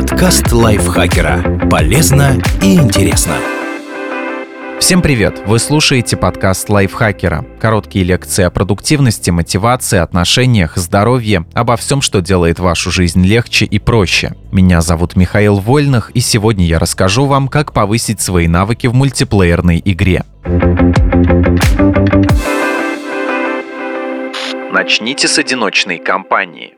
Подкаст лайфхакера. Полезно и интересно. Всем привет! Вы слушаете подкаст лайфхакера. Короткие лекции о продуктивности, мотивации, отношениях, здоровье, обо всем, что делает вашу жизнь легче и проще. Меня зовут Михаил Вольных, и сегодня я расскажу вам, как повысить свои навыки в мультиплеерной игре. Начните с одиночной кампании.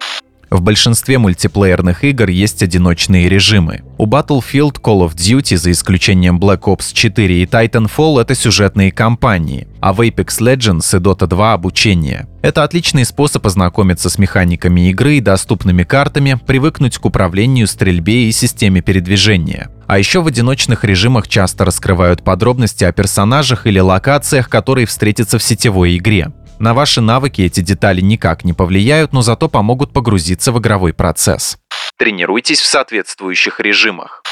В большинстве мультиплеерных игр есть одиночные режимы. У Battlefield, Call of Duty, за исключением Black Ops 4 и Titanfall, это сюжетные кампании, а в Apex Legends и Dota 2 — обучение. Это отличный способ ознакомиться с механиками игры и доступными картами, привыкнуть к управлению, стрельбе и системе передвижения. А еще в одиночных режимах часто раскрывают подробности о персонажах или локациях, которые встретятся в сетевой игре. На ваши навыки эти детали никак не повлияют, но зато помогут погрузиться в игровой процесс. Тренируйтесь в соответствующих режимах.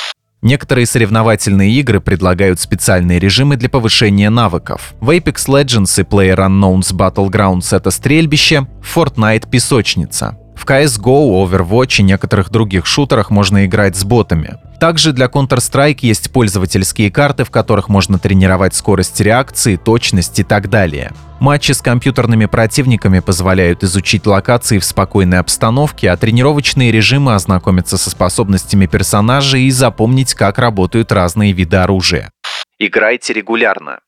Некоторые соревновательные игры предлагают специальные режимы для повышения навыков. В Apex Legends и PlayerUnknown's Battlegrounds это стрельбище, Fortnite — песочница. В CSGO, Overwatch и некоторых других шутерах можно играть с ботами. Также для Counter-Strike есть пользовательские карты, в которых можно тренировать скорость реакции, точность и так далее. Матчи с компьютерными противниками позволяют изучить локации в спокойной обстановке, а тренировочные режимы ознакомиться со способностями персонажей и запомнить, как работают разные виды оружия. Играйте регулярно.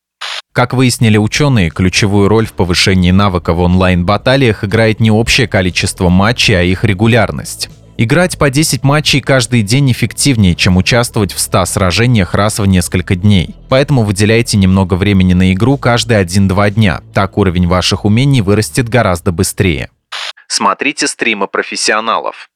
Как выяснили ученые, ключевую роль в повышении навыка в онлайн-баталиях играет не общее количество матчей, а их регулярность. Играть по 10 матчей каждый день эффективнее, чем участвовать в 100 сражениях раз в несколько дней. Поэтому выделяйте немного времени на игру каждые 1-2 дня. Так уровень ваших умений вырастет гораздо быстрее. Смотрите стримы профессионалов.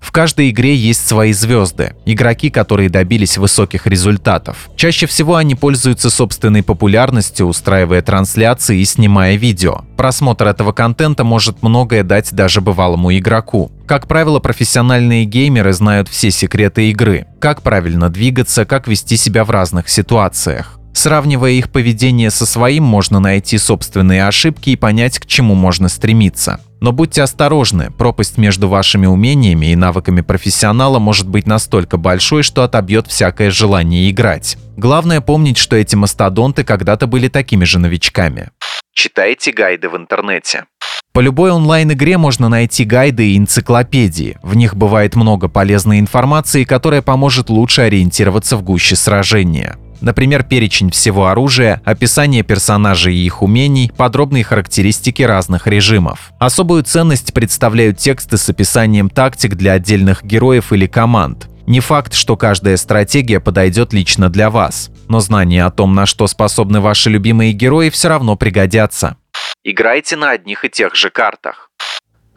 В каждой игре есть свои звезды, игроки, которые добились высоких результатов. Чаще всего они пользуются собственной популярностью, устраивая трансляции и снимая видео. Просмотр этого контента может многое дать даже бывалому игроку. Как правило, профессиональные геймеры знают все секреты игры, как правильно двигаться, как вести себя в разных ситуациях. Сравнивая их поведение со своим, можно найти собственные ошибки и понять, к чему можно стремиться. Но будьте осторожны, пропасть между вашими умениями и навыками профессионала может быть настолько большой, что отобьет всякое желание играть. Главное помнить, что эти мастодонты когда-то были такими же новичками. Читайте гайды в интернете. По любой онлайн-игре можно найти гайды и энциклопедии. В них бывает много полезной информации, которая поможет лучше ориентироваться в гуще сражения. Например, перечень всего оружия, описание персонажей и их умений, подробные характеристики разных режимов. Особую ценность представляют тексты с описанием тактик для отдельных героев или команд. Не факт, что каждая стратегия подойдет лично для вас, но знания о том, на что способны ваши любимые герои, все равно пригодятся. Играйте на одних и тех же картах.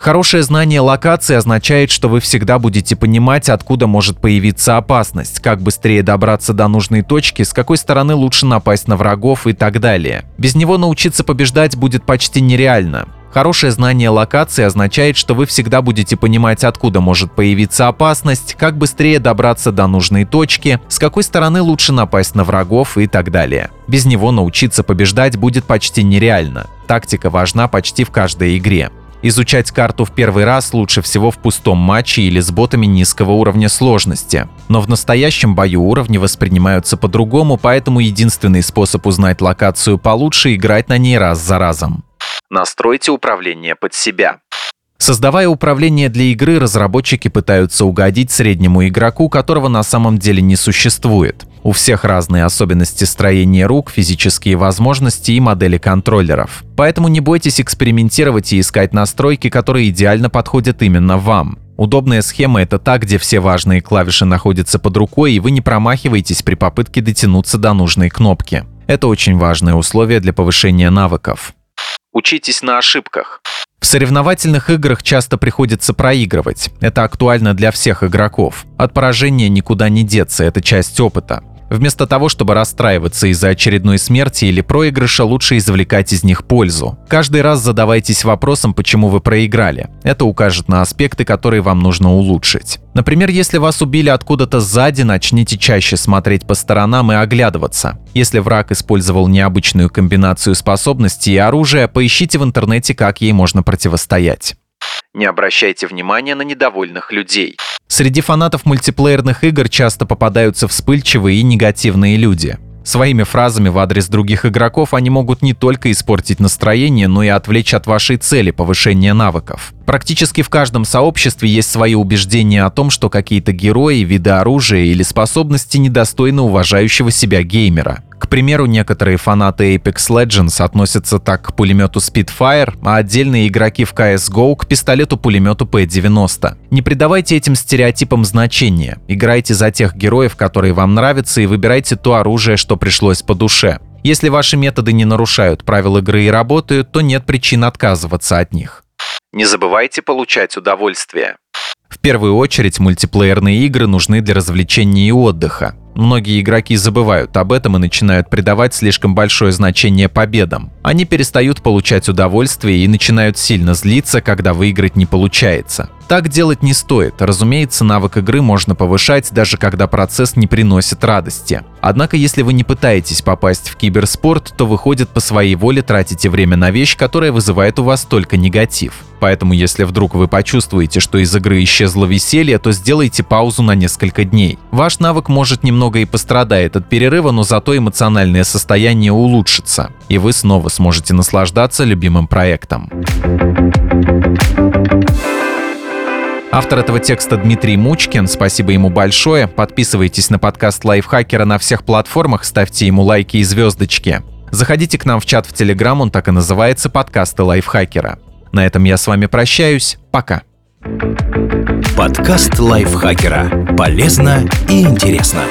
Хорошее знание локации означает, что вы всегда будете понимать, откуда может появиться опасность, как быстрее добраться до нужной точки, с какой стороны лучше напасть на врагов и так далее. Без него научиться побеждать будет почти нереально. Хорошее знание локации означает, что вы всегда будете понимать, откуда может появиться опасность, как быстрее добраться до нужной точки, с какой стороны лучше напасть на врагов и так далее. Без него научиться побеждать будет почти нереально. Тактика важна почти в каждой игре. Изучать карту в первый раз лучше всего в пустом матче или с ботами низкого уровня сложности. Но в настоящем бою уровни воспринимаются по-другому, поэтому единственный способ узнать локацию получше – играть на ней раз за разом. Настройте управление под себя. Создавая управление для игры, разработчики пытаются угодить среднему игроку, которого на самом деле не существует. У всех разные особенности строения рук, физические возможности и модели контроллеров. Поэтому не бойтесь экспериментировать и искать настройки, которые идеально подходят именно вам. Удобная схема — это та, где все важные клавиши находятся под рукой, и вы не промахиваетесь при попытке дотянуться до нужной кнопки. Это очень важное условие для повышения навыков. Учитесь на ошибках. В соревновательных играх часто приходится проигрывать. Это актуально для всех игроков. От поражения никуда не деться, это часть опыта. Вместо того, чтобы расстраиваться из-за очередной смерти или проигрыша, лучше извлекать из них пользу. Каждый раз задавайтесь вопросом, почему вы проиграли. Это укажет на аспекты, которые вам нужно улучшить. Например, если вас убили откуда-то сзади, начните чаще смотреть по сторонам и оглядываться. Если враг использовал необычную комбинацию способностей и оружия, поищите в интернете, как ей можно противостоять. Не обращайте внимания на недовольных людей. Среди фанатов мультиплеерных игр часто попадаются вспыльчивые и негативные люди. Своими фразами в адрес других игроков они могут не только испортить настроение, но и отвлечь от вашей цели повышения навыков. Практически в каждом сообществе есть свои убеждения о том, что какие-то герои, виды оружия или способности недостойны уважающего себя геймера. К примеру, некоторые фанаты Apex Legends относятся так к пулемету Spitfire, а отдельные игроки в CSGO к пистолету-пулемету P90. Не придавайте этим стереотипам значения. Играйте за тех героев, которые вам нравятся, и выбирайте то оружие, что пришлось по душе. Если ваши методы не нарушают правил игры и работают, то нет причин отказываться от них. Не забывайте получать удовольствие. В первую очередь мультиплеерные игры нужны для развлечения и отдыха. Многие игроки забывают об этом и начинают придавать слишком большое значение победам. Они перестают получать удовольствие и начинают сильно злиться, когда выиграть не получается. Так делать не стоит. Разумеется, навык игры можно повышать, даже когда процесс не приносит радости. Однако, если вы не пытаетесь попасть в киберспорт, то выходит по своей воле тратите время на вещь, которая вызывает у вас только негатив. Поэтому, если вдруг вы почувствуете, что из игры исчезло веселье, то сделайте паузу на несколько дней. Ваш навык может немного и пострадает от перерыва, но зато эмоциональное состояние улучшится, и вы снова сможете наслаждаться любимым проектом. Автор этого текста Дмитрий Мучкин. Спасибо ему большое. Подписывайтесь на подкаст Лайфхакера на всех платформах, ставьте ему лайки и звездочки. Заходите к нам в чат в Телеграм, он так и называется «Подкасты Лайфхакера». На этом я с вами прощаюсь. Пока. Подкаст Лайфхакера. Полезно и интересно.